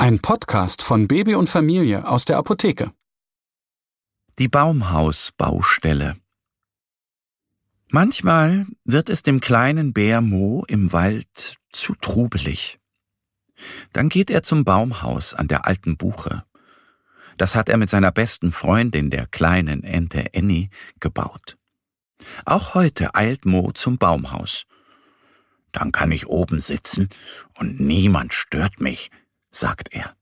Ein Podcast von Baby und Familie aus der Apotheke. Die Baumhausbaustelle. Manchmal wird es dem kleinen Bär Mo im Wald zu trubelig. Dann geht er zum Baumhaus an der alten Buche. Das hat er mit seiner besten Freundin, der kleinen Ente Annie, gebaut. Auch heute eilt Mo zum Baumhaus. Dann kann ich oben sitzen und niemand stört mich, sagt er.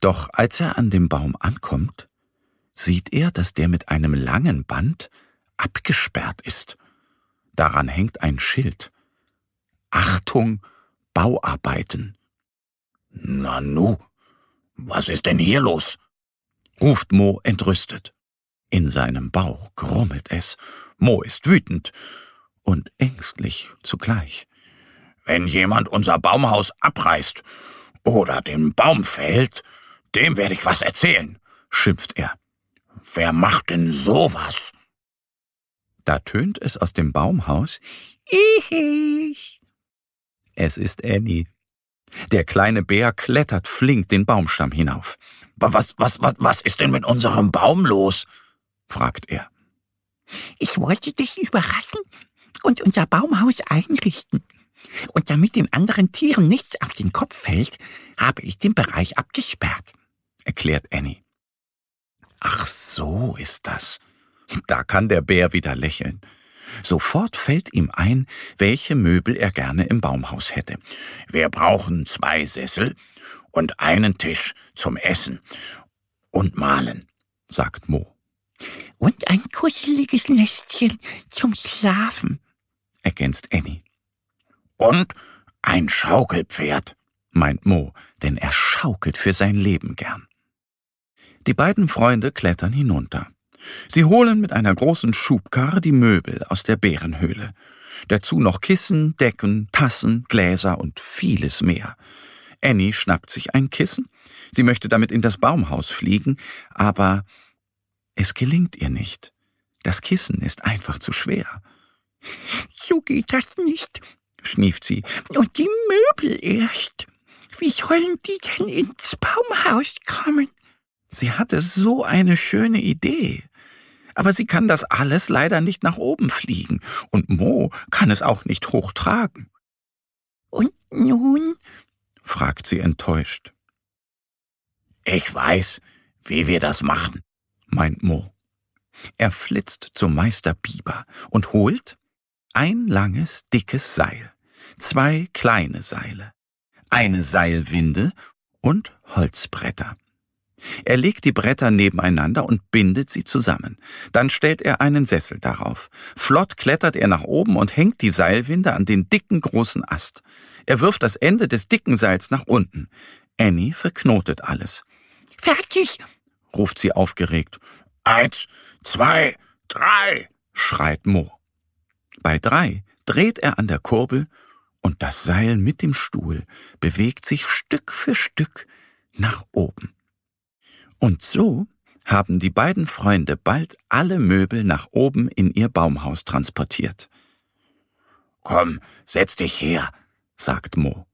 Doch als er an dem Baum ankommt, sieht er, dass der mit einem langen Band abgesperrt ist. Daran hängt ein Schild. Achtung, Bauarbeiten. Nanu, was ist denn hier los? ruft Mo entrüstet. In seinem Bauch grummelt es. Mo ist wütend und ängstlich zugleich. Wenn jemand unser Baumhaus abreißt oder den Baum fällt, dem werde ich was erzählen, schimpft er. Wer macht denn sowas? Da tönt es aus dem Baumhaus. Ich. Es ist Annie. Der kleine Bär klettert flink den Baumstamm hinauf. Was, was, was, was ist denn mit unserem Baum los? fragt er. Ich wollte dich überraschen und unser Baumhaus einrichten. Und damit den anderen Tieren nichts auf den Kopf fällt, habe ich den Bereich abgesperrt, erklärt Annie. Ach so ist das. Da kann der Bär wieder lächeln. Sofort fällt ihm ein, welche Möbel er gerne im Baumhaus hätte. Wir brauchen zwei Sessel und einen Tisch zum Essen und Malen, sagt Mo. Und ein kuscheliges Nestchen zum Schlafen, ergänzt Annie. Und ein Schaukelpferd, meint Mo, denn er schaukelt für sein Leben gern. Die beiden Freunde klettern hinunter. Sie holen mit einer großen Schubkarre die Möbel aus der Bärenhöhle. Dazu noch Kissen, Decken, Tassen, Gläser und vieles mehr. Annie schnappt sich ein Kissen. Sie möchte damit in das Baumhaus fliegen, aber es gelingt ihr nicht. Das Kissen ist einfach zu schwer. So geht das nicht, schnieft sie. Und die Möbel erst. Wie sollen die denn ins Baumhaus kommen? Sie hatte so eine schöne Idee. Aber sie kann das alles leider nicht nach oben fliegen, und Mo kann es auch nicht hochtragen. Und nun? fragt sie enttäuscht. Ich weiß, wie wir das machen, meint Mo. Er flitzt zum Meister Biber und holt ein langes, dickes Seil, zwei kleine Seile, eine Seilwinde und Holzbretter. Er legt die Bretter nebeneinander und bindet sie zusammen. Dann stellt er einen Sessel darauf. Flott klettert er nach oben und hängt die Seilwinde an den dicken großen Ast. Er wirft das Ende des dicken Seils nach unten. Annie verknotet alles. Fertig, ruft sie aufgeregt. Eins, zwei, drei, schreit Mo. Bei drei dreht er an der Kurbel und das Seil mit dem Stuhl bewegt sich Stück für Stück nach oben. Und so haben die beiden Freunde bald alle Möbel nach oben in ihr Baumhaus transportiert. Komm, setz dich her, sagt Mo.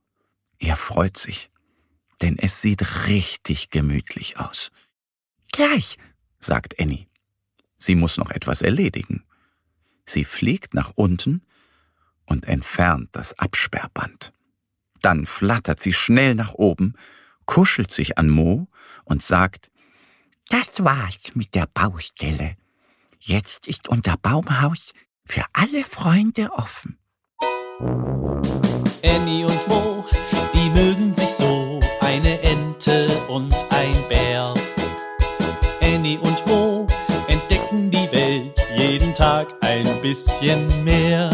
Er freut sich, denn es sieht richtig gemütlich aus. Gleich, sagt Annie. Sie muss noch etwas erledigen. Sie fliegt nach unten und entfernt das Absperrband. Dann flattert sie schnell nach oben, kuschelt sich an Mo und sagt, das war's mit der Baustelle. Jetzt ist unser Baumhaus für alle Freunde offen. Annie und Mo, die mögen sich so, eine Ente und ein Bär. Annie und Mo entdecken die Welt jeden Tag ein bisschen mehr